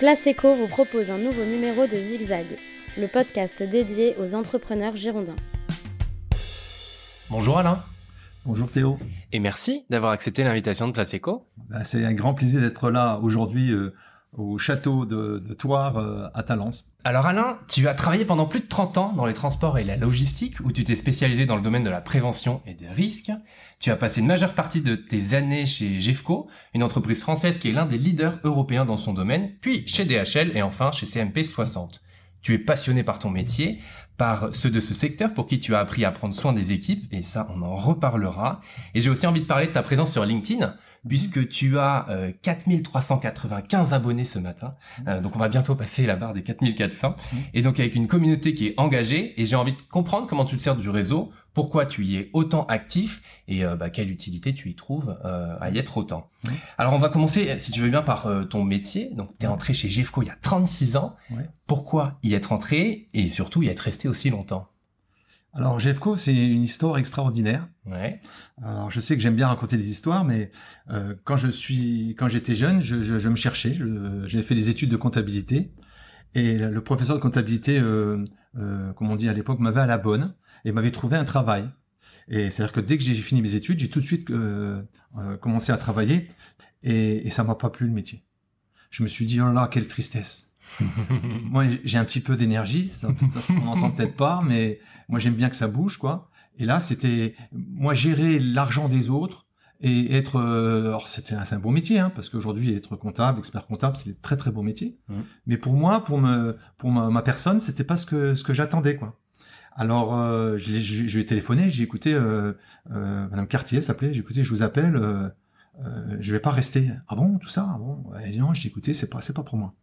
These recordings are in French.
Place Eco vous propose un nouveau numéro de Zigzag, le podcast dédié aux entrepreneurs girondins. Bonjour Alain. Bonjour Théo. Et merci d'avoir accepté l'invitation de Place Eco. Bah, c'est un grand plaisir d'être là aujourd'hui euh, au château de, de Thouars euh, à Talence. Alors Alain, tu as travaillé pendant plus de 30 ans dans les transports et la logistique, où tu t'es spécialisé dans le domaine de la prévention et des risques. Tu as passé une majeure partie de tes années chez Jeffco, une entreprise française qui est l'un des leaders européens dans son domaine, puis chez DHL et enfin chez CMP 60. Tu es passionné par ton métier, par ceux de ce secteur pour qui tu as appris à prendre soin des équipes, et ça on en reparlera. Et j'ai aussi envie de parler de ta présence sur LinkedIn, puisque tu as euh, 4395 abonnés ce matin. Euh, donc on va bientôt passer la barre des 4400. Et donc avec une communauté qui est engagée, et j'ai envie de comprendre comment tu te sers du réseau, pourquoi tu y es autant actif, et euh, bah, quelle utilité tu y trouves euh, à y être autant. Oui. Alors on va commencer, si tu veux bien, par euh, ton métier. Donc tu es entré chez Jeffco il y a 36 ans. Ouais. Pourquoi y être entré, et surtout y être resté aussi longtemps? Alors Jeffco, c'est une histoire extraordinaire. Ouais. Alors je sais que j'aime bien raconter des histoires, mais euh, quand je suis, quand j'étais jeune, je, je, je me cherchais. J'avais fait des études de comptabilité et le professeur de comptabilité, euh, euh, comme on dit à l'époque, m'avait à la bonne et m'avait trouvé un travail. Et c'est-à-dire que dès que j'ai fini mes études, j'ai tout de suite euh, euh, commencé à travailler et, et ça m'a pas plu le métier. Je me suis dit oh là là quelle tristesse. moi j'ai un petit peu d'énergie, ça, ça, on n'entend peut-être pas, mais moi j'aime bien que ça bouge quoi. Et là c'était moi gérer l'argent des autres et être euh, alors c'était un, un beau métier hein, parce qu'aujourd'hui être comptable, expert comptable, c'est un très très beau métier. Mhm. Mais pour moi, pour me pour ma, ma personne, c'était pas ce que ce que j'attendais quoi. Alors euh, je, l'ai- je, je lui ai téléphoné, j'ai écouté euh, euh, Madame Cartier s'appelait, j'ai écouté, je vous appelle, je vais pas rester. Ah bon, tout ça, ah bon? Dit non, j'ai écouté, c'est pas c'est pas pour moi.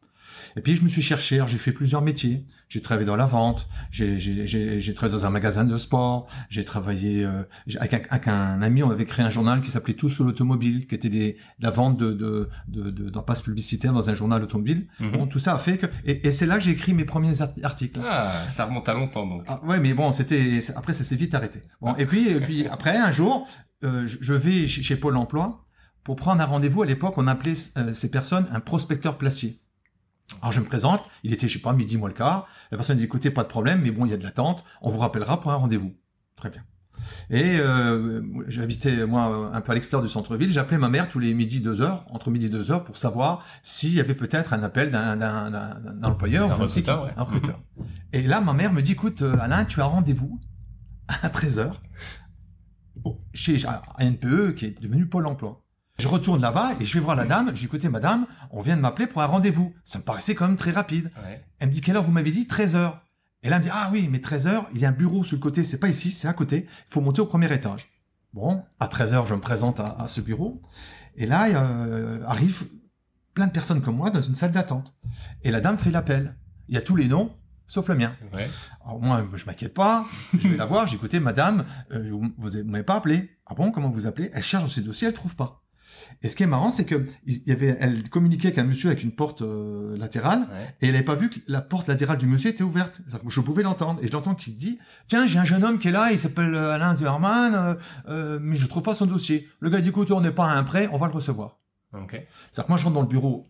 Et puis je me suis cherché, j'ai fait plusieurs métiers. J'ai travaillé dans la vente, j'ai travaillé dans un magasin de sport, j'ai travaillé euh, avec, un, avec un ami, on avait créé un journal qui s'appelait Tout sur l'automobile, qui était des, la vente de de de, de, d'en passe publicitaire dans un journal automobile. Mhm. Bon, tout ça a fait que et, et c'est là que j'ai écrit mes premiers art- articles. Ah, ça remonte à longtemps donc. Ah, ouais, mais bon, c'était après ça s'est vite arrêté. Bon, et puis et puis après un jour, euh, je vais chez, chez Pôle Emploi pour prendre un rendez-vous. À l'époque, on appelait euh, ces personnes un prospecteur placier. Alors je me présente, il était je sais pas midi moins le quart. La personne dit écoutez pas de problème, mais bon il y a de l'attente, on vous rappellera pour un rendez-vous. Très bien. Et euh, j'habitais moi un peu à l'extérieur du centre-ville. J'appelais ma mère tous les midis deux heures, entre midi et deux heures, pour savoir s'il y avait peut-être un appel d'un employeur, Un recruteur, ouais. un recruteur. Et là, ma mère me dit, écoute, euh, Alain, tu as rendez-vous à 13h chez un NPE qui est devenu Pôle emploi. Je retourne là-bas et je vais voir la dame. J'ai écouté madame, on vient de m'appeler pour un rendez-vous. Ça me paraissait quand même très rapide. Ouais. Elle me dit, quelle heure vous m'avez dit? 13h. Et là, elle me dit, ah oui, mais 13h, il y a un bureau sur le côté, c'est pas ici, c'est à côté. Il faut monter au premier étage. Bon, à 13h, je me présente à, à ce bureau. Et là, euh, arrive plein de personnes comme moi dans une salle d'attente. Et la dame fait l'appel. Il y a tous les noms, sauf le mien. Ouais. Alors moi, je m'inquiète pas, je vais la voir, j'ai écouté, madame, euh, vous, vous m'avez pas appelé. Ah bon, comment vous appelez? Elle cherche dans ses dossiers, elle trouve pas. Et ce qui est marrant, c'est que il y avait, elle communiquait avec un monsieur avec une porte euh, latérale, Ouais. et elle n'avait pas vu que la porte latérale du monsieur était ouverte. Que je pouvais l'entendre, et je l'entends qui dit, tiens, j'ai un jeune homme qui est là, il s'appelle euh, Alain Zimmerman, euh, euh, mais je trouve pas son dossier. Le gars dit, écoute, on n'est pas à un prêt, on va le recevoir. C'est-à-dire que moi, je rentre dans le bureau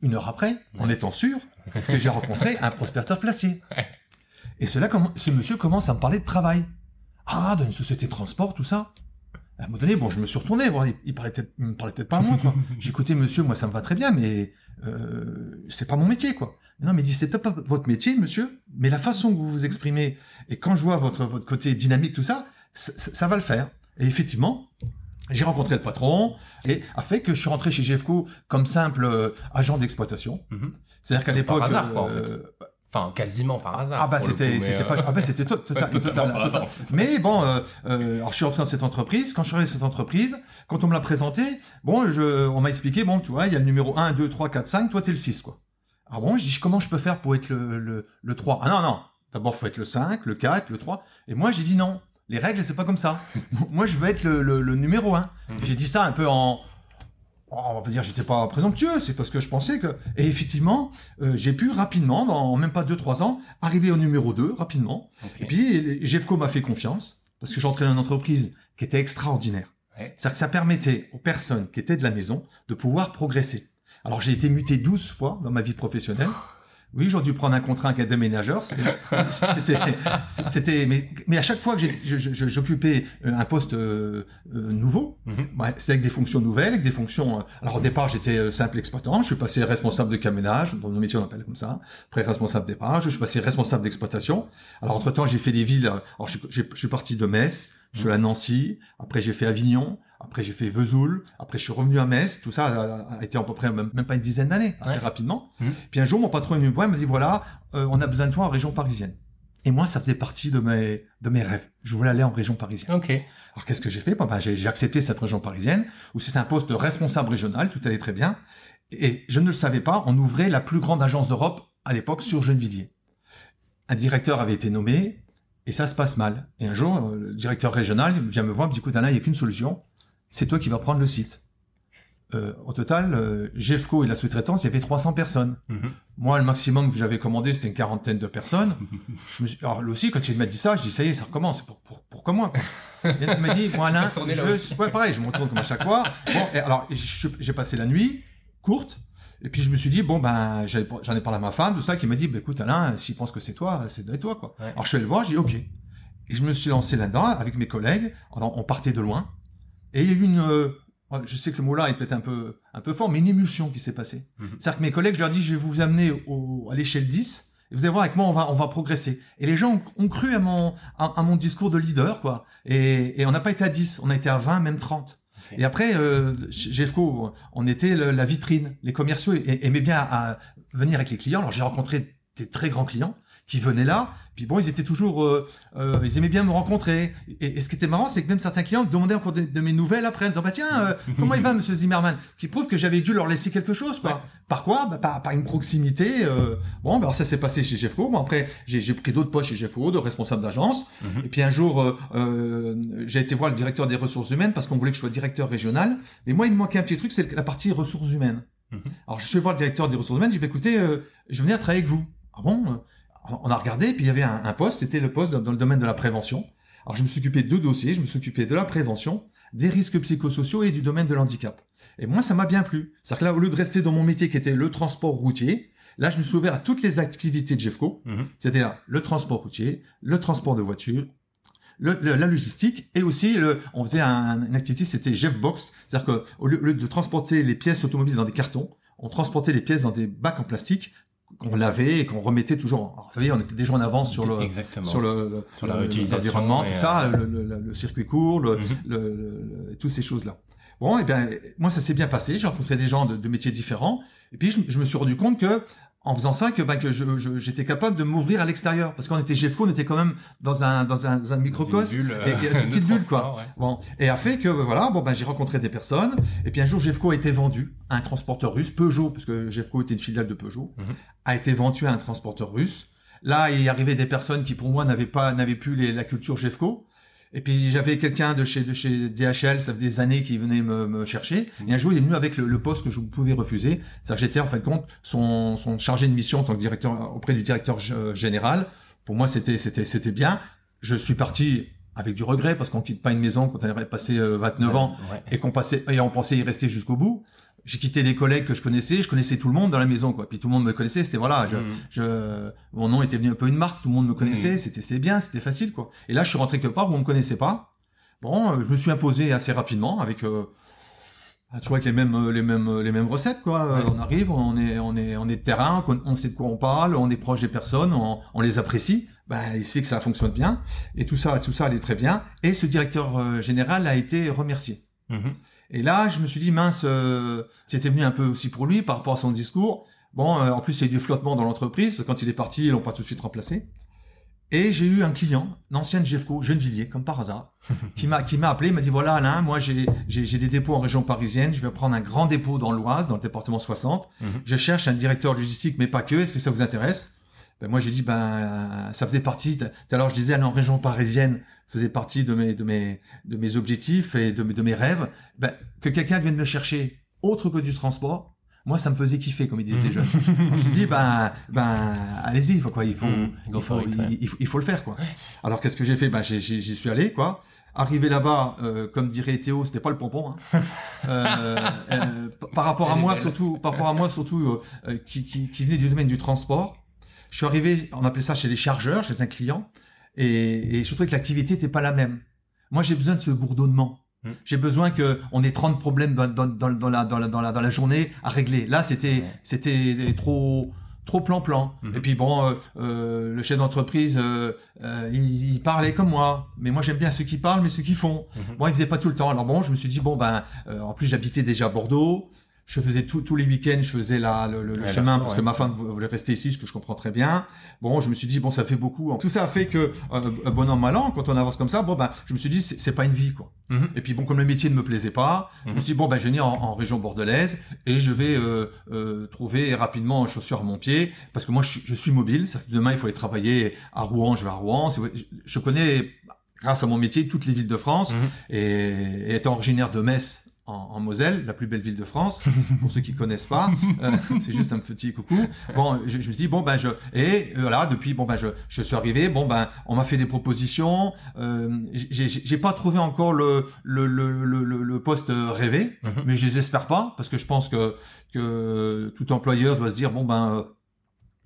une heure après, en étant sûr que j'ai rencontré un prospecteur placier. Ouais. Et cela, ce monsieur commence à me parler de travail. Ah, dans une société de transport, tout ça. À un moment donné, bon, je me suis retourné, voir, il, il parlait peut-être, il me parlait peut-être pas à moi, quoi. J'ai écouté, monsieur, moi, ça me va très bien, mais euh, c'est pas mon métier, quoi. Non, mais il dit, c'est peut-être pas votre métier, monsieur, mais la façon que vous vous exprimez, et quand je vois votre, votre côté dynamique, tout ça, ça, ça- va le faire. Et effectivement, j'ai rencontré le patron, et a fait que je suis rentré chez Jeffco comme simple euh, agent d'exploitation. Mhm. C'est-à-dire qu'à l'époque, hasard, quoi, en fait. Euh, Enfin, quasiment par hasard. ah bah c'était c'était euh, pas ah bah c'était to- total, total- total. mais bon euh, euh, alors je suis rentré dans cette entreprise. Quand je suis arrivé dans cette entreprise quand on me l'a présenté bon je on m'a expliqué bon tu vois il y a le numéro 1 2 3 4 5 toi t'es le 6 quoi. Ah bon? Je dis comment je peux faire pour être le le, le 3 ah non non. D'abord faut être le 5 le 4 le 3 et moi j'ai dit non. Les règles c'est pas comme ça. Moi je veux être le, le, le numéro 1 Mhm. j'ai dit ça un peu en on va dire j'étais pas présomptueux, c'est parce que je pensais que et effectivement euh, j'ai pu rapidement dans même pas 2 3 ans arriver au numéro 2 rapidement et puis Jeffco m'a fait confiance parce que j'entrais dans une entreprise qui était extraordinaire. Ouais. C'est-à-dire que ça permettait aux personnes qui étaient de la maison de pouvoir progresser. Alors j'ai été muté 12 fois dans ma vie professionnelle. Oui, j'aurais dû prendre un contrat avec un déménageur. C'était, c'était, mais, mais à chaque fois que j'occupais euh, un poste euh, euh, nouveau, mm-hmm. c'était avec des fonctions nouvelles, avec des fonctions. alors au départ, j'étais simple exploitant. Je suis passé responsable de camionnage, dans nos métiers on appelle comme ça. Après responsable départ, je suis passé responsable d'exploitation. Alors entre temps, j'ai fait des villes. Alors je, je suis parti de Metz, je suis à Nancy. Après, j'ai fait Avignon. Après, j'ai fait Vesoul. Après, je suis revenu à Metz. Tout ça a, été à peu près même, pas une dizaine d'années, assez rapidement. Mmh. Puis un jour, mon patron me voir, il m'a dit voilà, euh, on a besoin de toi en région parisienne. Et moi, ça faisait partie de mes de mes rêves. Je voulais aller en région parisienne. Ok. Alors qu'est-ce que j'ai fait? Ben, j'ai accepté cette région parisienne où c'était un poste de responsable régional, tout allait très bien. Et je ne le savais pas, on ouvrait la plus grande agence d'Europe à l'époque sur Gennevilliers. Un directeur avait été nommé et ça se passe mal. Et un jour, euh, le directeur régional vient me voir, me dit écoute Alain, il n'y a qu'une solution, c'est toi qui vas prendre le site. Euh, au total, euh, GEFCO et la sous-traitance, il y avait 300 personnes. Mhm. Moi, le maximum que j'avais commandé, c'était une quarantaine de personnes. je me suis... Alors, là aussi, quand il m'a dit ça, je dis, ça y est, ça recommence. Pour, pour, pour comment Il m'a dit, moi, Alain, je... ouais, pareil, je me retourne comme à chaque fois. Bon, et alors, j'ai passé la nuit, courte, et puis je me suis dit, bon, ben, j'en ai parlé à ma femme, tout ça, qui m'a dit, bah, écoute, Alain, s'il pense que c'est toi, c'est de toi, quoi. Alors, je suis allé le voir, j'ai dit, ok. Et je me suis lancé là-dedans avec mes collègues. Alors, on partait de loin. Et il y a eu une, euh, je sais que le mot-là est peut-être un peu, un peu fort, mais une émulsion qui s'est passée. Mhm. C'est-à-dire que mes collègues, je leur dis, je vais vous amener au, à l'échelle 10, et vous allez voir, avec moi, on va, on va progresser. Et les gens ont, cru à mon, à, mon discours de leader, quoi. Et, et on n'a pas été à 10, on a été à 20, même 30. Et après, euh, chez on était la vitrine. Les commerciaux aimaient bien à venir avec les clients. Alors j'ai rencontré des très grands clients qui venaient là puis bon, ils étaient toujours, euh, euh, ils aimaient bien me rencontrer. Et, ce qui était marrant, c'est que même certains clients me demandaient encore de, mes nouvelles après, en disant bah tiens, euh, comment il va, Monsieur Zimmerman Qui prouve que j'avais dû leur laisser quelque chose, quoi. Par quoi? Bah, par, par, une proximité. Euh, bon, bah, alors ça s'est passé chez Jeffco. Bon après, j'ai pris d'autres postes chez Jeffco, de responsable d'agence. Mhm. Et puis un jour, j'ai été voir le directeur des ressources humaines parce qu'on voulait que je sois directeur régional. Mais moi, il me manquait un petit truc, c'est la partie ressources humaines. Mhm. Alors je suis voir le directeur des ressources humaines, j'ai dit bah, écoutez, je vais venir travailler avec vous. Ah bon on a regardé, puis il y avait un, poste, c'était le poste dans, le domaine de la prévention. Alors je me suis occupé de deux dossiers, je me suis occupé de la prévention, des risques psychosociaux et du domaine de l'handicap. Et moi, ça m'a bien plu. C'est-à-dire que là, au lieu de rester dans mon métier qui était le transport routier, là, je me suis ouvert à toutes les activités de Jeffco. C'était là le transport routier, le transport de voitures, la logistique et aussi le, on faisait une activité, c'était Jeffbox. C'est-à-dire qu'au lieu de transporter les pièces automobiles dans des cartons, on transportait les pièces dans des bacs en plastique qu'on lavait et qu'on remettait toujours. Alors, vous savez, on était déjà en avance sur le sur le, sur l'environnement, tout ça, euh, le, circuit court, le, toutes ces choses là. Bon, et eh bien moi ça s'est bien passé. J'ai rencontré des gens de, métiers différents et puis je, me suis rendu compte que en faisant ça que, bah, que j'étais capable de m'ouvrir à l'extérieur parce qu'on était GEFCO, on était quand même dans un dans un, un microcosme et, une petite bulle quoi. Bon, et a fait que voilà, bon ben j'ai rencontré des personnes et puis un jour GEFCO a été vendu à un transporteur russe Peugeot parce que GEFCO était une filiale de Peugeot, mhm. a été vendu à un transporteur russe. Là, il y arrivait des personnes qui pour moi n'avaient pas n'avaient plus les, la culture GEFCO et puis j'avais quelqu'un de chez de chez DHL, ça fait des années qu'il venait me, me, chercher. Et un jour, il est venu avec le, poste que je pouvais refuser. C'est-à-dire que j'étais en fin de compte son, son chargé de mission en tant que directeur auprès du directeur général. Pour moi, c'était c'était c'était bien. Je suis parti avec du regret parce qu'on quitte pas une maison quand on avait passé 29 ans et qu'on passait et on pensait y rester jusqu'au bout j'ai quitté les collègues que je connaissais, je connaissais tout le monde dans la maison, quoi. Puis tout le monde me connaissait, c'était voilà, je, mm. je, mon nom était venu un peu une marque, tout le monde me connaissait, mm. c'était, bien, c'était facile, quoi. Et là, je suis rentré quelque part où on me connaissait pas. Bon, euh, je me suis imposé assez rapidement avec, euh, ah, tu vois, avec les mêmes, euh, les mêmes, les mêmes recettes, quoi. On arrive, on est, on est, on est de terrain, on sait de quoi on parle, on est proche des personnes, on, on les apprécie. Ben, il se fait que ça fonctionne bien. Et tout ça, tout ça allait très bien. Et ce directeur général a été remercié. Mm-hmm. Et là, je me suis dit, mince, euh, c'était venu un peu aussi pour lui par rapport à son discours. Bon, euh, en plus, il y a eu du flottement dans l'entreprise, parce que quand il est parti, ils l'ont pas tout de suite remplacé. Et j'ai eu un client, un ancien Jeffco, Gennevilliers, comme par hasard, qui m'a qui m'a appelé, il m'a dit voilà Alain, moi j'ai j'ai des dépôts en région parisienne, je vais prendre un grand dépôt dans l'Oise, dans le département 60. Mhm. Je cherche un directeur logistique, mais pas que. Est-ce que ça vous intéresse? Ben, moi j'ai dit ben ça faisait partie. Tout à l'heure je disais aller en région parisienne faisait partie de mes de mes de mes objectifs et de mes de mes rêves. Ben, que quelqu'un vienne me chercher autre que du transport, moi ça me faisait kiffer comme ils disent les jeunes. je me dit ben ben allez-y, il faut quoi, il faut, mmh, il, faut il, faut le faire quoi. Alors qu'est-ce que j'ai fait? Ben j'y suis allé quoi. arrivé là-bas, euh, comme dirait Théo, c'était pas le pompon. Hein. Euh, euh, par rapport à moi, surtout, par rapport à moi, surtout, qui, qui, qui venait du domaine du transport. Je suis arrivé, on appelait ça chez les chargeurs, chez un client, et, et je trouvais que l'activité n'était pas la même. Moi, j'ai besoin de ce bourdonnement. Mm. J'ai besoin que on ait 30 problèmes dans, dans, dans, dans la, dans, la, dans, la, dans la journée à régler. Là, c'était Ouais. c'était trop trop plan-plan. Mhm. Et puis bon, euh, euh, le chef d'entreprise, euh, il, il parlait comme moi. Mais moi, j'aime bien ceux qui parlent, mais ceux qui font. Mhm. Moi, il faisait pas tout le temps. Alors bon, je me suis dit bon ben, en plus j'habitais déjà à Bordeaux. Je faisais tout- tous les week-ends, je faisais la, le, le- Ouais, chemin parce ouais. que ma femme vou- voulait rester ici, ce que je comprends très bien. Bon, je me suis dit bon, ça fait beaucoup. Tout ça a fait que euh, bon an mal an, quand on avance comme ça, bon ben, je me suis dit c'est pas une vie quoi. Mhm. Et puis bon, comme le métier ne me plaisait pas, je me Mhm. suis dit bon ben, je vais venir en, en région bordelaise et je vais euh, euh, trouver rapidement chaussures à mon pied parce que moi je, suis- je suis mobile. Que demain il faut aller travailler à Rouen, je vais à Rouen. Je, je connais grâce à mon métier toutes les villes de France Mhm. et, et étant originaire de Metz en, en Moselle, la plus belle ville de France, pour ceux qui connaissent pas, euh, c'est juste un petit coucou. Bon, je, je me suis dit bon ben je et euh, voilà depuis bon ben je, je suis arrivé bon ben on m'a fait des propositions, euh, j'ai pas trouvé encore le le, le, le, le- le poste rêvé, Mhm. mais je les espère pas parce que je pense que que tout employeur doit se dire bon ben euh,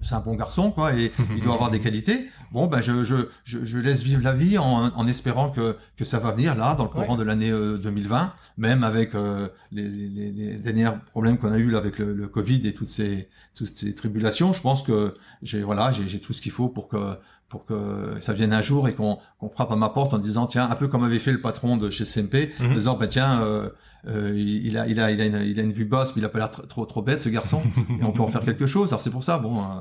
c'est un bon garçon quoi et il doit avoir des qualités. Bon ben je je je, je laisse vivre la vie en, en espérant que que ça va venir là dans le courant Ouais. de l'année euh, 2020, même avec euh, les, les, les derniers problèmes qu'on a eu là avec le, le Covid et toutes ces toutes ces tribulations. Je pense que j'ai voilà j'ai j'ai tout ce qu'il faut pour que pour que ça vienne un jour et qu'on qu'on frappe à ma porte en disant tiens un peu comme avait fait le patron de chez CMP en Mhm. disant bah tiens euh, euh, il a il a il a une, il a une vue basse mais il a pas l'air tr- trop trop bête ce garçon et on peut en faire quelque chose alors c'est pour ça bon euh,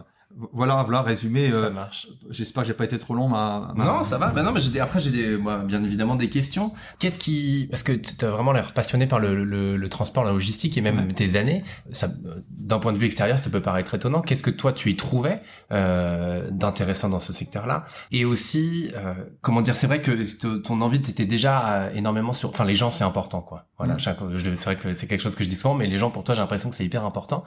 voilà voilà résumé Ça euh, marche. j'espère que j'ai pas été trop long ma, ma- Non, ça va. Ben non, mais j'ai des- après j'ai des, moi, bien évidemment des questions. Qu'est-ce qui, parce que tu as vraiment l'air passionné par le, le, le transport, la logistique et même Ouais. tes années. Ça, d'un point de vue extérieur, ça peut paraître étonnant. Qu'est-ce que toi tu y trouvais euh, d'intéressant dans ce secteur-là? Et aussi, euh, comment dire, c'est vrai que ton envie t'était déjà euh, énormément sur, enfin les gens c'est important quoi. Voilà, Mm. c'est vrai que c'est quelque chose que je dis souvent, mais les gens pour toi j'ai l'impression que c'est hyper important.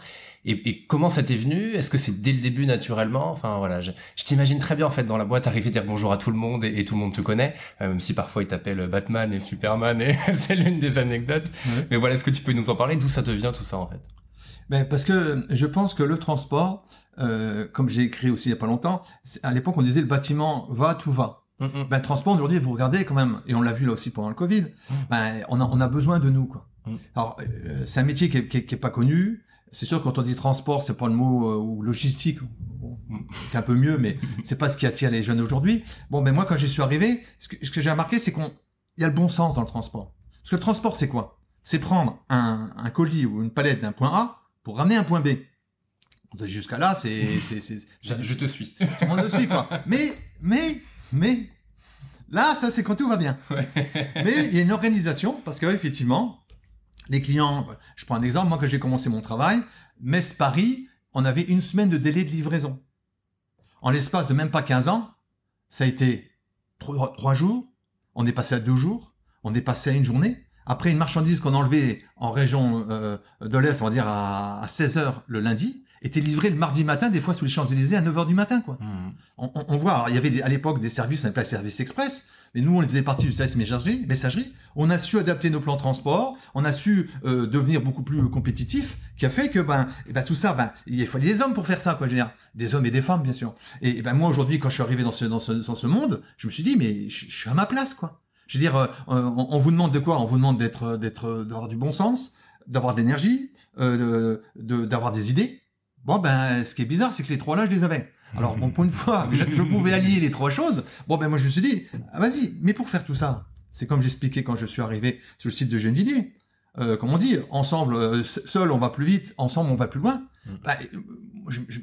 Et, et comment ça t'est venu? Est-ce que c'est dès le début naturellement? Enfin voilà, je, je t'imagine très bien en fait dans la boîte arriver dire bonjour à tout le monde et, et tout le monde te connaît, euh, même si parfois ils t'appellent Batman et Superman et c'est l'une des anecdotes. Ouais. Mais voilà, est-ce que tu peux nous en parler? D'où ça te vient tout ça en fait? Ben, parce que je pense que le transport euh, comme j'ai écrit aussi il y a pas longtemps à l'époque on disait le bâtiment va tout va Mm, ben, le transport aujourd'hui vous regardez quand même et on l'a vu là aussi pendant le Covid Mm. ben, on a on a besoin de nous quoi Mm. alors euh, c'est un métier qui est, qui est- qui est pas connu c'est sûr quand on dit transport c'est pas le mot euh, ou logistique c'est un peu mieux mais c'est pas ce qui attire les jeunes aujourd'hui. Bon ben moi quand j'y suis arrivé ce que, ce que j'ai remarqué c'est qu'on y a le bon sens dans le transport. Parce que le transport c'est quoi? C'est prendre un, un colis ou une palette d'un point A pour ramener un point B. Jusqu'à là c'est je, je te suis. tout le monde suit quoi. Mais mais mais là ça c'est quand tout va bien. Mais il y a une organisation parce que effectivement les clients je prends un exemple moi quand j'ai commencé mon travail Metz Paris on avait une semaine de délai de livraison. En l'espace de même pas 15 ans ça a été trois, trois jours on est passé à deux jours on est passé à une journée. Après une marchandise qu'on enlevait en région euh, de l'Est on va dire à, à 16 heures le lundi était livrée le mardi matin des fois sous les Champs-Élysées à 9 heures du matin quoi. Mm. on, voit, alors, il y avait des- à l'époque des services, on appelait service express, mais nous, on faisait partie du service messagerie, messagerie. On a su adapter nos plans de transport, on a su euh, devenir beaucoup plus compétitif, qui a fait que, ben, et ben tout ça, ben, il fallait des hommes pour faire ça, quoi, je veux dire. Des hommes et des femmes, bien sûr. Et, ben moi, aujourd'hui, quand je suis arrivé dans ce, dans ce, dans ce monde, je me suis dit, mais je, suis à ma place, quoi. Je veux dire, euh, on, on vous demande de quoi? On vous demande d'être, d'être, d'avoir du bon sens, d'avoir de l'énergie, euh, d'avoir des idées. Bon, ben, ce qui est bizarre, c'est que les trois là, je les avais. Alors, bon, pour une fois, je, je pouvais allier les trois choses. Bon, ben, moi, je me suis dit, ah, vas-y, mais pour faire tout ça, c'est comme j'expliquais quand je suis arrivé sur le site de Gennevilliers. Euh, comme on dit, ensemble, euh, seul, on va plus vite, ensemble, on va plus loin. Mm. Bah, euh,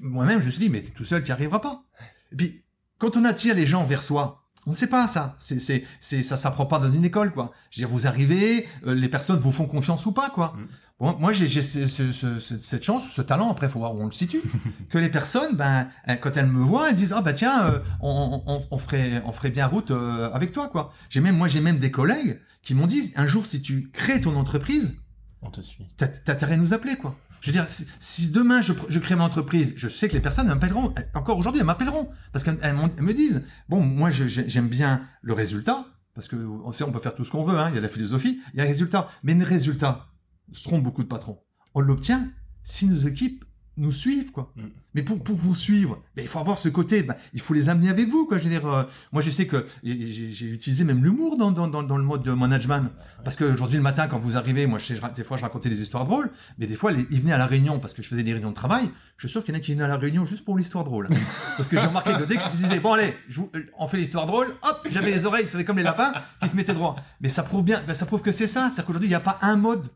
Moi-même, je me suis dit, mais tout seul, tu n'y arriveras pas. Et puis, quand on attire les gens vers soi, on ne sait pas ça. C'est, c'est, c'est, ça s'apprend pas dans une école, quoi. Je veux dire, vous arrivez, euh, les personnes vous font confiance ou pas, quoi. Mm. Bon, moi, j'ai, j'ai ce- ce- ce- ce- cette chance, ce talent, après, faut voir où on le situe, que les personnes, ben, euh, quand elles me voient, elles disent, ah, bah, tiens, euh, on, on, on ferait, on ferait bien route euh, avec toi, quoi. J'ai même, moi, j'ai même des collègues qui m'ont dit, un jour, si tu crées ton entreprise, On te suit. t'as t'as intérêt à nous appeler, quoi. Je veux dire, si, demain je, crée mon entreprise, je sais que les personnes m'appelleront, encore aujourd'hui, elles m'appelleront, parce qu'elles me disent, bon, moi, j'aime bien le résultat, parce que on sait, on peut faire tout ce qu'on veut, hein, il y a la philosophie, il y a un résultat. Mais le résultat, se trompent beaucoup de patrons. On l'obtient si nos équipes nous suivent, quoi. Mm. Mais pour, pour vous suivre, ben, il faut avoir ce côté, ben, il faut les amener avec vous, quoi. Je veux dire, euh, moi, je sais que j'ai utilisé même l'humour dans, dans, dans, dans le mode de management. Parce qu'aujourd'hui, le matin, quand vous arrivez, moi, je sais, je- des fois, je racontais des histoires drôles, mais des fois, les- ils venaient à la réunion parce que je faisais des réunions de travail. Je suis sûr qu'il y en a qui venaient à la réunion juste pour l'histoire drôle. parce que j'ai remarqué que dès que je disais, bon, allez, je vous- euh, on fait l'histoire drôle, hop, j'avais les oreilles, vous savez, comme les lapins, qui se mettaient droit. Mais ça prouve bien, ben, ça prouve que c'est ça. C'est-à-dire qu'aujourd'hui, il n'y a pas un mode.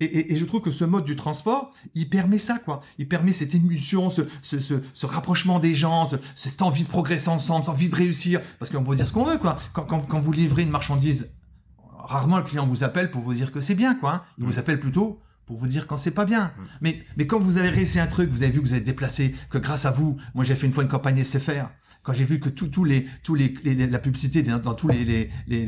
Et, et- et je trouve que ce mode du transport, il permet ça, quoi. Il permet cette émulsion, ce, ce, ce, ce rapprochement des gens, ce- cette envie de progresser ensemble, cette envie de réussir. Parce qu'on peut dire ce qu'on veut, quoi. Quand, quand, quand vous livrez une marchandise, rarement le client vous appelle pour vous dire que c'est bien, quoi. hein. Il vous appelle plutôt pour vous dire quand c'est pas bien. Mais, mais quand vous avez réussi un truc, vous avez vu que vous avez déplacé, que grâce à vous, moi j'ai fait une fois une campagne SFR, quand j'ai vu que tout- tous les, tous les, les- la publicité dans, tous les, les, les,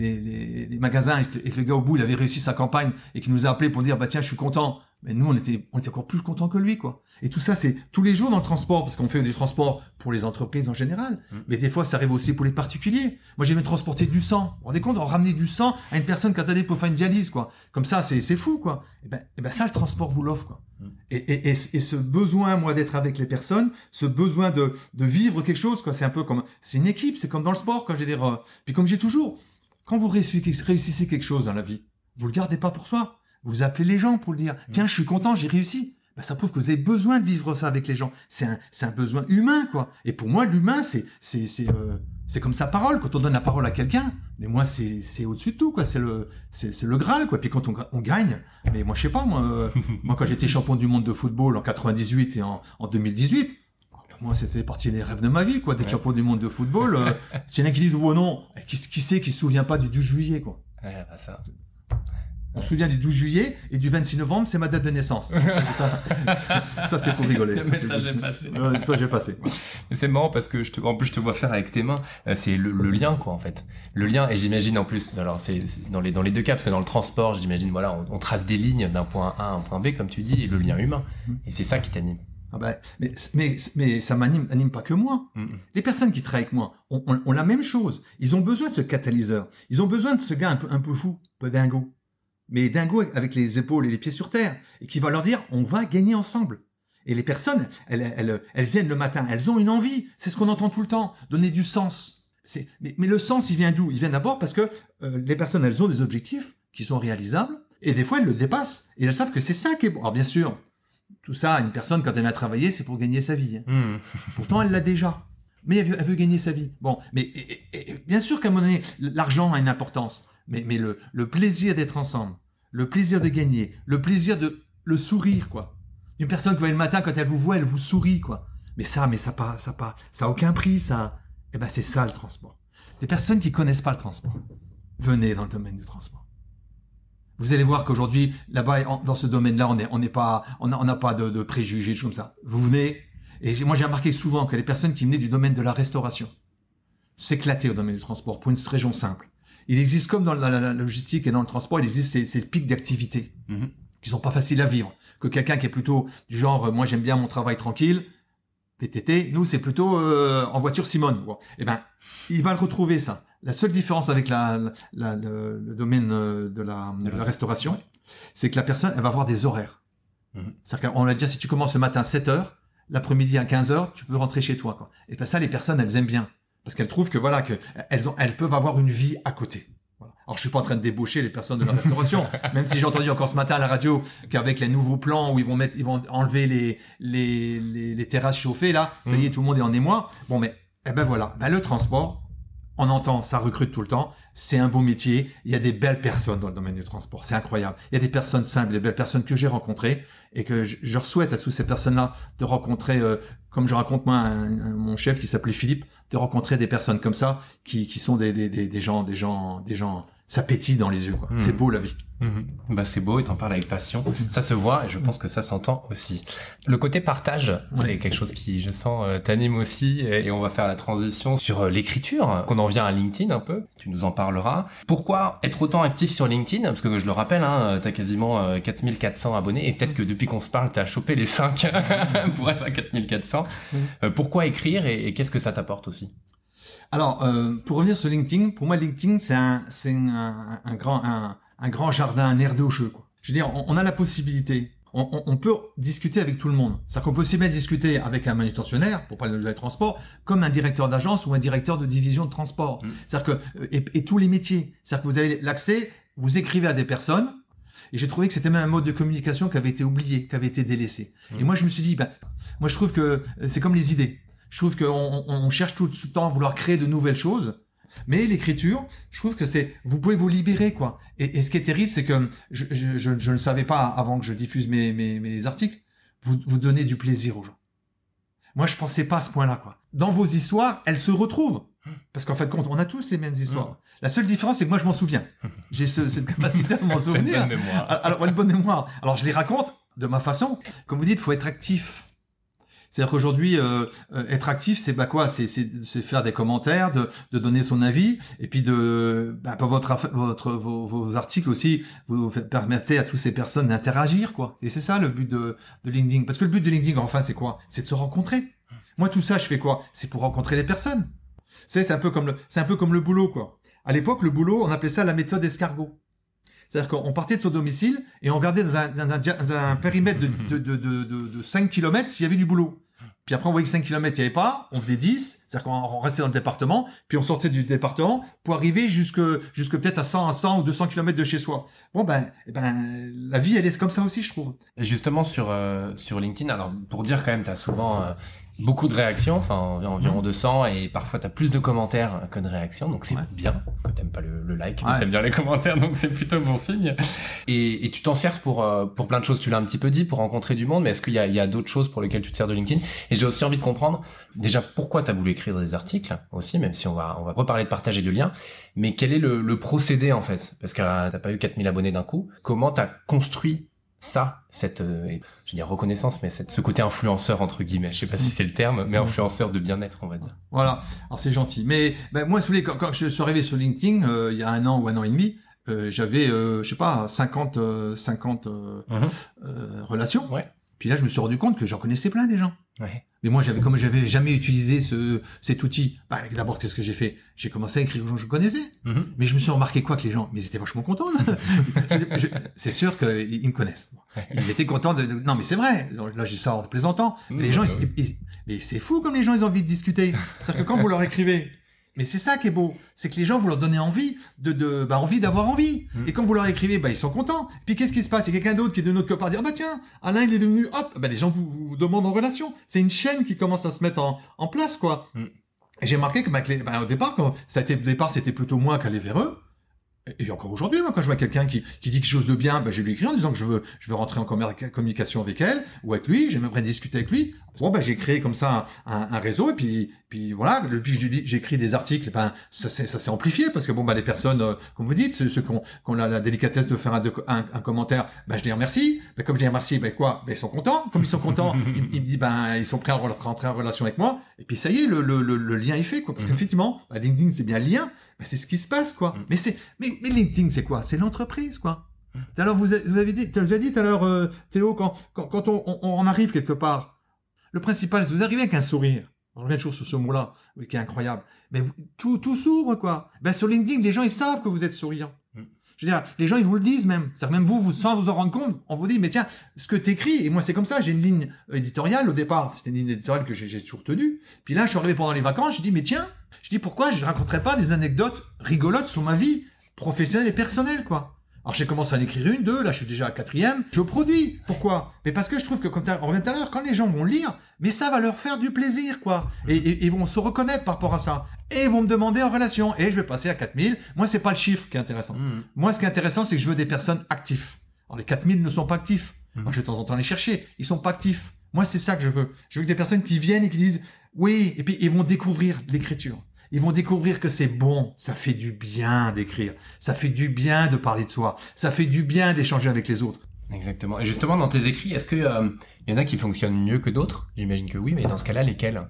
les, magasins et que, et que le gars au bout il avait réussi sa campagne et qu'il nous a appelé pour dire bah tiens je suis content, mais nous on était, on était encore plus contents que lui quoi. Et tout ça c'est tous les jours dans le transport parce qu'on fait des transports pour les entreprises en général, Mm. mais des fois ça arrive aussi pour les particuliers. Moi j'ai même transporté du sang. Vous vous rendez compte, on ramenait du sang à une personne qui attendait pour faire une dialyse quoi. Comme ça c'est fou quoi. Et ben, et ben ça le transport vous l'offre quoi. Mm. Et, et, et, et ce besoin, moi, d'être avec les personnes, ce besoin de, de vivre quelque chose, quoi, c'est un peu comme, c'est une équipe, c'est comme dans le sport, quoi, je veux dire, euh, puis comme j'ai toujours, quand vous réussissez, réussissez quelque chose dans la vie, vous le gardez pas pour soi, vous appelez les gens pour le dire, tiens, je suis content, j'ai réussi. Ben, ça prouve que vous avez besoin de vivre ça avec les gens. C'est un, un besoin humain, quoi. Et pour moi, l'humain, c'est, c'est, c'est, euh, c'est comme sa parole. Quand on donne la parole à quelqu'un, mais moi, c'est, c'est au-dessus de tout, quoi. C'est le, c'est, le Graal, quoi. Puis quand on, on gagne, mais moi, je sais pas, moi, euh, moi, quand j'étais champion du monde de football en 98 et en, en 2018, pour moi, c'était partie des rêves de ma vie, quoi, d'être Ouais. champion du monde de football. Euh, S'il y en a qui disent, oh non, qui, qui sait qui se souvient pas du 12 juillet, quoi. Ouais, bah ça. On se souvient du 12 juillet et du 26 novembre, c'est ma date de naissance. ça, ça, ça, c'est pour rigoler. Le Ça, message est passé. Ça, j'ai passé. Mais c'est marrant parce que je te, en plus je te vois faire avec tes mains, euh, c'est le, le lien quoi en fait. Le lien et j'imagine en plus, alors c'est dans les dans les deux cas parce que dans le transport, j'imagine voilà, on, on trace des lignes d'un point A à un point B comme tu dis et le lien humain. Mhm. Et c'est ça qui t'anime. Ah ben, mais, mais, mais ça m'anime anime pas que moi. Les personnes qui travaillent avec moi ont, ont- ont la même chose. Ils ont besoin de ce catalyseur. Ils ont besoin de ce gars un peu, un peu fou, un peu dingo. Mais dingo avec les épaules et les pieds sur terre. Et qui va leur dire, on va gagner ensemble. Et les personnes, elles, elles, elles viennent le matin, elles ont une envie. C'est ce qu'on entend tout le temps. Donner du sens. C'est, mais, mais le sens, il vient d'où? Il vient d'abord parce que euh, les personnes, elles ont des objectifs qui sont réalisables. Et des fois, elles le dépassent. Et elles savent que c'est ça qui est bon. Alors bien sûr, tout ça, une personne, quand elle vient travailler, c'est pour gagner sa vie. hein. Mhm. Pourtant, elle l'a déjà. Mais elle veut, elle veut gagner sa vie. Bon, mais et- et- et bien sûr qu'à un moment donné, l'argent a une importance. Mais, mais le, plaisir d'être ensemble, le plaisir de gagner, le plaisir de le sourire, quoi. Une personne qui va le matin, quand elle vous voit, elle vous sourit, quoi. Mais ça, mais ça pas, ça pas, ça a aucun prix, ça. Eh ben, c'est ça le transport. Les personnes qui connaissent pas le transport, venez dans le domaine du transport. Vous allez voir qu'aujourd'hui, là-bas, dans ce domaine-là, on n'est pas, on n'a pas de, préjugés, comme ça. Vous venez, et moi j'ai remarqué souvent que les personnes qui venaient du domaine de la restauration s'éclataient au domaine du transport pour une raison simple. Il existe comme dans la, la- la logistique et dans le transport, il existe ces, ces pics d'activité Mhm. qui sont pas faciles à vivre. Que quelqu'un qui est plutôt du genre, euh, moi j'aime bien mon travail tranquille, PTT, nous c'est plutôt euh, en voiture Simone. Bon, eh ben, il va le retrouver ça. La seule différence avec la, le, le domaine euh, de la, de restauration, Ouais. c'est que la personne, elle va avoir des horaires. Mhm. C'est-à-dire qu'on l'a dit, si tu commences le matin à 7 heures, l'après-midi à 15 heures, tu peux rentrer chez toi. Quoi. Et ben ça, les personnes, elles aiment bien. Parce qu'elles trouvent que voilà, que elles, ont, elles peuvent avoir une vie à côté. Voilà. Alors je suis pas en train de débaucher les personnes de la restauration, même si j'ai entendu encore ce matin à la radio qu'avec les nouveaux plans où ils vont mettre, ils vont enlever les les, les, les terrasses chauffées là, ça y est, tout le monde est en émoi. Bon, mais eh ben voilà, ben, le transport, on entend, ça recrute tout le temps. C'est un beau métier. Il y a des belles personnes dans le domaine du transport. C'est incroyable. Il y a des personnes simples, des belles personnes que j'ai rencontrées et que je, je souhaite à toutes ces personnes-là de rencontrer, euh, comme je raconte moi, un- un- mon chef qui s'appelait Philippe, de rencontrer des personnes comme ça qui, qui sont des, des, des, des gens, des gens, des gens, ça pétille dans les yeux. quoi. Hmm. C'est beau la vie. Mhm. Bah c'est beau et t'en parles avec passion. Ça se voit et je pense que ça s'entend aussi. Le côté partage, c'est Ouais. quelque chose qui, je sens, euh, t'anime aussi et on va faire la transition sur euh, l'écriture, qu'on en vient à LinkedIn un peu. Tu nous en parleras. Pourquoi être autant actif sur LinkedIn? Parce que je le rappelle, hein, t'as quasiment euh, 4400 abonnés et peut-être que depuis qu'on se parle, t'as chopé les 5 pour être à 4400. Mhm. Euh, pourquoi écrire et, et qu'est-ce que ça t'apporte aussi? Alors, euh, pour revenir sur LinkedIn, pour moi, LinkedIn, c'est un, c'est un, un grand, un, un grand jardin, un air de jeu. Quoi. Je veux dire, on, on a la possibilité, on, on, on, peut discuter avec tout le monde. C'est-à-dire qu'on peut aussi bien discuter avec un manutentionnaire, pour parler de transport, comme un directeur d'agence ou un directeur de division de transport. Mmh. C'est-à-dire que, et, et tous les métiers. C'est-à-dire que vous avez l'accès, vous écrivez à des personnes, et j'ai trouvé que c'était même un mode de communication qui avait été oublié, qui avait été délaissé. Mmh. Et moi, je me suis dit, bah, moi, je trouve que c'est comme les idées. Je trouve qu'on on cherche tout le temps à vouloir créer de nouvelles choses. Mais l'écriture, je trouve que c'est, vous pouvez vous libérer, quoi. Et, et ce qui est terrible, c'est que je, je, je, je, ne savais pas avant que je diffuse mes, mes, mes articles, vous, vous donnez du plaisir aux gens. Moi, je pensais pas à ce point-là, quoi. Dans vos histoires, elles se retrouvent. Parce qu'en fait, compte, on a tous les mêmes histoires. Mmh. La seule différence, c'est que moi, je m'en souviens. J'ai ce, cette capacité à m'en souvenir. Une bonne mémoire. Alors, une bonne mémoire. Alors, je les raconte de ma façon. Comme vous dites, faut être actif. C'est-à-dire qu'aujourd'hui, euh, être actif, c'est bah quoi C'est faire des commentaires, de, de, donner son avis, et puis de bah, votre votre vos, vos, articles aussi, vous permettez à toutes ces personnes d'interagir, quoi. Et c'est ça le but de, de LinkedIn. Parce que le but de LinkedIn, enfin, c'est quoi? C'est de se rencontrer. Moi, tout ça, je fais quoi? C'est pour rencontrer les personnes. C'est un peu comme le, c'est un peu comme le boulot, quoi. À l'époque, le boulot, on appelait ça la méthode escargot. C'est-à-dire qu'on partait de son domicile et on regardait dans un, dans un, dans un périmètre de, de, de, de, de 5 km s'il y avait du boulot. Puis après, on voyait que 5 km, il n'y avait pas. On faisait 10. C'est-à-dire qu'on restait dans le département. Puis on sortait du département pour arriver jusque, jusque peut-être à 100, à 100 ou 200 km de chez soi. Bon, ben, eh ben, la vie, elle est comme ça aussi, je trouve. Et justement, sur, euh, sur LinkedIn, alors, pour dire quand même, tu as souvent euh, beaucoup de réactions, enfin environ 200, mmh. et parfois tu as plus de commentaires que de réactions, donc c'est ouais. bien, parce que t'aimes pas le, le like, mais ouais. t'aimes bien les commentaires, donc c'est plutôt bon signe. Et, et tu t'en sers pour, euh, pour plein de choses, tu l'as un petit peu dit, pour rencontrer du monde, mais est-ce qu'il y a, il y a d'autres choses pour lesquelles tu te sers de LinkedIn? Et j'ai aussi envie de comprendre, déjà, pourquoi tu as voulu écrire des articles, aussi, même si on va, on va reparler de partage et de liens, mais quel est le, le procédé en fait? Parce que euh, t'as pas eu 4000 abonnés d'un coup, comment t'as construit ça, cette, euh, je veux dire reconnaissance, mais cette, ce côté influenceur entre guillemets. Je sais pas si c'est le terme, mais influenceur de bien-être, on va dire. Voilà. Alors c'est gentil. Mais ben, moi, si vous voulez, quand, quand, je suis arrivé sur LinkedIn euh, il y a un an ou un an et demi, euh, j'avais, je sais pas, 50, 50 euh, mm-hmm. relations. Ouais. Puis là, je me suis rendu compte que j'en connaissais plein des gens. Ouais. Mais moi, j'avais comme j'avais jamais utilisé ce cet outil. Bah, d'abord, qu'est-ce que j'ai fait? J'ai commencé à écrire aux gens que je connaissais. Mm -hmm. Mais je me suis remarqué quoi que les gens, mais ils étaient vachement contents. c'est sûr qu'ils me connaissent. Ils étaient contents de. de... Non, mais c'est vrai. Là, j'ai ça en plaisantant. Mais les gens, bah ils, ils... mais c'est fou comme les gens, ils ont envie de discuter. C'est-à-dire que quand vous leur écrivez, mais c'est ça qui est beau, c'est que les gens vous leur donnez envie de, de bah, envie d'avoir envie. Mm. Et quand vous leur écrivez, bah ils sont contents. Puis qu'est-ce qui se passe? Il y a quelqu'un d'autre qui est de notre copain dire bah tiens, Alain il est devenu hop, bah les gens vous, vous demandent en relation. C'est une chaîne qui commence à se mettre en, en place quoi. Mm. Et j'ai remarqué que bah, bah, au départ, quand ça a été, au départ c'était plutôt moi qui allais vers eux. Et encore aujourd'hui, moi, quand je vois quelqu'un qui, qui dit quelque chose de bien, ben, je lui écris en disant que je veux, je veux rentrer en communication avec elle ou avec lui. J'aimerais discuter avec lui. Bon, ben, j'ai créé comme ça un, un, réseau et puis, puis voilà. Depuis que j'écris des articles, ben, ça, s'est amplifié parce que bon, ben, les personnes, euh, comme vous dites, ceux, ceux qui ont, qui ont la, la, délicatesse de faire un, un, un, commentaire, ben, je les remercie. Ben, comme je les remercie, ben, quoi? Ben, ils sont contents. Comme ils sont contents, ils, ils, me disent, ben, ils sont prêts à rentrer en relation avec moi. Et puis, ça y est, le, le, le, le lien est fait, quoi. Parce qu'effectivement, ben, LinkedIn, c'est bien le lien. Ben, c'est ce qui se passe, quoi. Mm. Mais c'est, mais, mais LinkedIn, c'est quoi? C'est l'entreprise, quoi. Mm. Alors, vous, vous avez dit, tu as dit tout à l'heure, euh, Théo, quand, quand, quand on, on, on, arrive quelque part, le principal, c'est vous arrivez avec un sourire. On revient toujours sur ce mot-là, oui, qui est incroyable. Mais vous, tout, tout s'ouvre, quoi. Ben, sur LinkedIn, les gens, ils savent que vous êtes souriant. Mm. Je veux dire, les gens, ils vous le disent même. C'est-à-dire, même vous, vous, sans vous en rendre compte, on vous dit, mais tiens, ce que t'écris, et moi, c'est comme ça, j'ai une ligne éditoriale au départ. C'était une ligne éditoriale que j'ai toujours tenue. Puis là, je suis arrivé pendant les vacances, je dis, mais tiens, je dis, pourquoi je ne raconterais pas des anecdotes rigolotes sur ma vie professionnelle et personnelle, quoi? Alors j'ai commencé à en écrire une, deux, là je suis déjà à la quatrième. Je produis. Pourquoi? Mais parce que je trouve que, comme on revient tout à l'heure, quand les gens vont lire, mais ça va leur faire du plaisir, quoi. Et, et, vont se reconnaître par rapport à ça. Et ils vont me demander en relation. Et je vais passer à 4000. Moi, c'est pas le chiffre qui est intéressant. Mmh. Moi, ce qui est intéressant, c'est que je veux des personnes actives. Alors les 4000 ne sont pas actifs. Mmh. Moi, je vais de temps en temps les chercher. Ils sont pas actifs. Moi, c'est ça que je veux. Je veux que des personnes qui viennent et qui disent, oui, et puis ils vont découvrir l'écriture. Ils vont découvrir que c'est bon, ça fait du bien d'écrire, ça fait du bien de parler de soi, ça fait du bien d'échanger avec les autres. Exactement. Et justement, dans tes écrits, est-ce que euh, y en a qui fonctionnent mieux que d'autres? J'imagine que oui, mais dans ce cas-là, lesquels?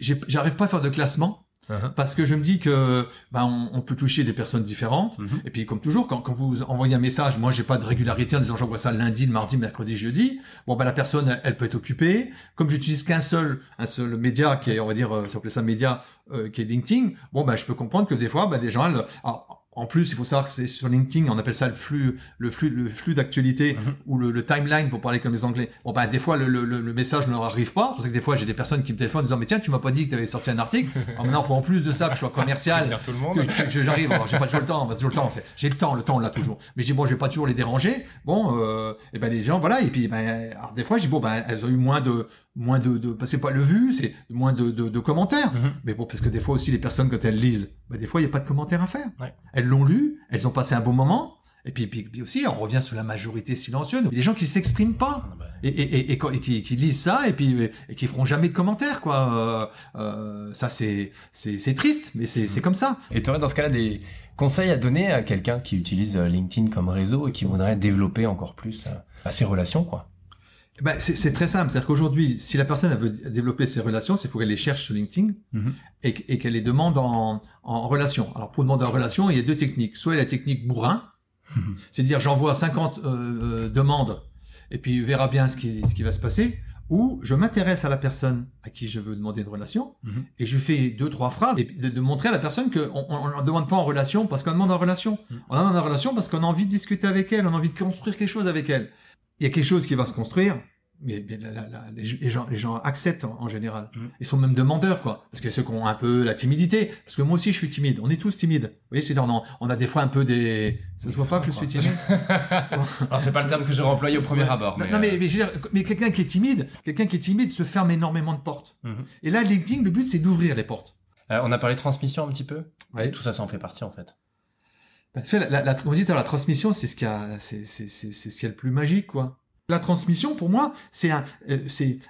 J'arrive pas à faire de classement Uh-huh. Parce que je me dis que bah, on, on peut toucher des personnes différentes. Mhm. Et puis comme toujours, quand, quand vous envoyez un message, moi j'ai pas de régularité en disant j'envoie ça lundi, le mardi, mercredi, jeudi. Bon bah la personne elle, elle peut être occupée. Comme j'utilise qu'un seul un seul média qui est on va dire euh, ça s'appelait ça média euh, qui est LinkedIn. Bon bah je peux comprendre que des fois bah, des gens elles- alors, en plus, il faut savoir que c'est sur LinkedIn, on appelle ça le flux, le flux, le flux d'actualité Mhm. ou le, le timeline pour parler comme les Anglais. Bon, bah, des fois, le, le, le message ne leur arrive pas. C'est pour ça que des fois, j'ai des personnes qui me téléphonent en disant, mais tiens, tu m'as pas dit que tu avais sorti un article. Alors maintenant, il faut en plus de ça que je sois commercial, tout le monde. que, j'arrive. Alors, j'ai pas toujours le temps, toujours le temps. c'est- J'ai le temps, le temps, on l'a toujours. Mais je dis, bon, je vais pas toujours les déranger. Bon, euh, et ben, les gens, voilà. Et puis, ben, alors, des fois, je dis, bon, ben, elles ont eu moins de, moins de, de, parce que c'est pas le vu, c'est moins de, de, de commentaires. Mhm. Mais bon, parce que des fois aussi, les personnes, quand elles lisent, ben, des fois, il n'y a pas de commentaires à faire. Ouais. Elles l'ont lu, elles ont passé un bon moment. Et puis, puis, puis aussi, on revient sur la majorité silencieuse. Les gens qui s'expriment pas. Ah bah, Et, et, et, et, quand- et qui, qui lisent ça et puis et qui feront jamais de commentaires quoi. Euh, euh, ça c'est c'est triste mais c'est comme ça. Et tu aurais dans ce cas-là des conseils à donner à quelqu'un qui utilise euh, LinkedIn comme réseau et qui voudrait développer encore plus ses relations, quoi? Ben, c'est très simple, c'est-à-dire qu'aujourd'hui, si la personne veut développer ses relations, c'est faut qu'elle les cherche sur LinkedIn Mhm. et, qu- et qu'elle les demande en, en relation. Alors pour demander en relation, il y a deux techniques. Soit la technique bourrin, c'est-à-dire j'envoie 50 euh, euh, demandes et puis on verra bien ce qui, ce qui va se passer. Ou je m'intéresse à la personne à qui je veux demander une relation Mhm. et je fais deux trois phrases et de, de montrer à la personne que on on ne demande pas en relation parce qu'on demande en relation. Mhm. On demande en relation parce qu'on a envie de discuter avec elle, on a envie de construire quelque chose avec elle. Il y a quelque chose qui va se construire. Mais, mais la- la- la- les, les gens, les gens acceptent en, en général. Mhm. Ils sont même demandeurs, quoi. Parce que ceux qui ont un peu la timidité, parce que moi aussi je suis timide. On est tous timides. Vous voyez, c'est-à-dire on, on a des fois un peu des. Ça se voit pas que je suis timide. Alors c'est pas le terme que j'aurais employé au premier Ouais. abord. Non, Mais, non, mais, euh, mais, quelqu'un qui est timide, quelqu'un qui est timide se ferme énormément de portes. mhm. Et là, LinkedIn, le but c'est d'ouvrir les portes. Euh, on a parlé de transmission un petit peu. Ouais. Tout ça, ça en fait partie en fait. Parce que la, la, la, on dit la transmission, c'est ce qu'il y a, c'est, c'est, c'est, c'est ce qu'il y a le plus magique, quoi. La transmission, pour moi, c'est un, euh,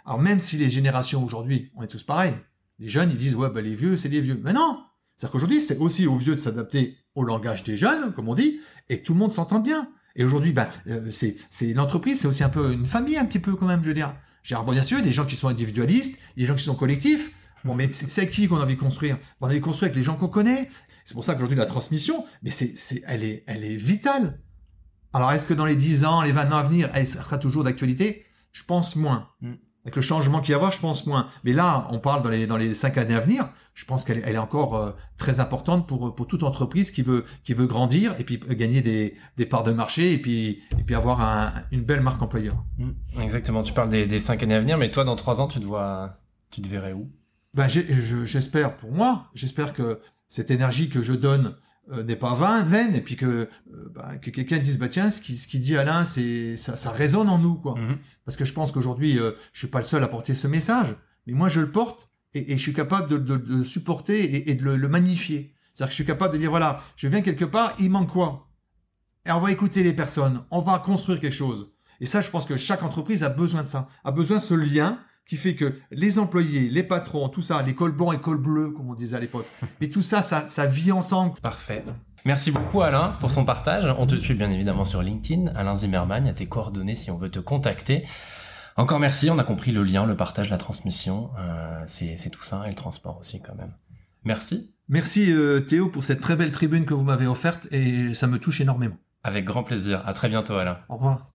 alors même si les générations aujourd'hui, on est tous pareils. Les jeunes, ils disent, ouais, bah, les vieux, c'est les vieux. Mais non! C'est-à-dire qu'aujourd'hui, c'est aussi aux vieux de s'adapter au langage des jeunes, comme on dit, et tout le monde s'entende bien. Et aujourd'hui, ben, euh, c'est, l'entreprise, c'est aussi un peu une famille, un petit peu, quand même, je veux dire. Bien sûr, il y a des gens qui sont individualistes, des gens qui sont collectifs. Bon, mais c'est, qui qu'on a envie de construire? On a envie de construire avec les gens qu'on connaît. C'est pour ça qu'aujourd'hui, la transmission, mais c'est, c'est, elle est, elle est vitale. Alors, est-ce que dans les 10 ans, les 20 ans à venir, elle sera toujours d'actualité? Je pense moins. Mm. Avec le changement qu'il y a à avoir, je pense moins. Mais là, on parle dans les, dans les 5 années à venir, je pense qu'elle est- elle est encore euh, très importante pour, pour toute entreprise qui veut, qui veut grandir et puis euh, gagner des, des parts de marché et puis, et puis avoir un- une belle marque employeur. Mhm. Exactement. Tu parles des, des cinq années à venir, mais toi, dans trois ans, tu te vois, tu te verrais où? Ben, je- j'espère pour moi, j'espère que cette énergie que je donne euh, n'est pas vain, vaine, et puis que, euh, ben, que quelqu'un dise, bah tiens, ce qui, ce qui dit Alain, c'est, ça, ça résonne en nous, quoi. Mhm. Parce que je pense qu'aujourd'hui, euh, je suis pas le seul à porter ce message, mais moi je le porte et, et je suis capable de, de- de le supporter et, et de le, le magnifier. C'est-à-dire que je suis capable de dire voilà, je viens quelque part, il manque quoi? Et on va écouter les personnes, on va construire quelque chose. Et ça, je pense que chaque entreprise a besoin de ça, a besoin de ce lien qui fait que les employés, les patrons, tout ça, les cols blancs et cols bleus, comme on disait à l'époque, mais tout ça, ça, ça vit ensemble. Parfait. Merci beaucoup Alain pour ton partage. On te suit bien évidemment sur LinkedIn, Alain Zimmerman, à tes coordonnées si on veut te contacter. Encore merci, on a compris le lien, le partage, la transmission. Euh, c'est c'est tout ça et le transport aussi quand même. Merci, Merci euh, Théo pour cette très belle tribune que vous m'avez offerte et ça me touche énormément. avec grand plaisir. À très bientôt Alain. Au revoir.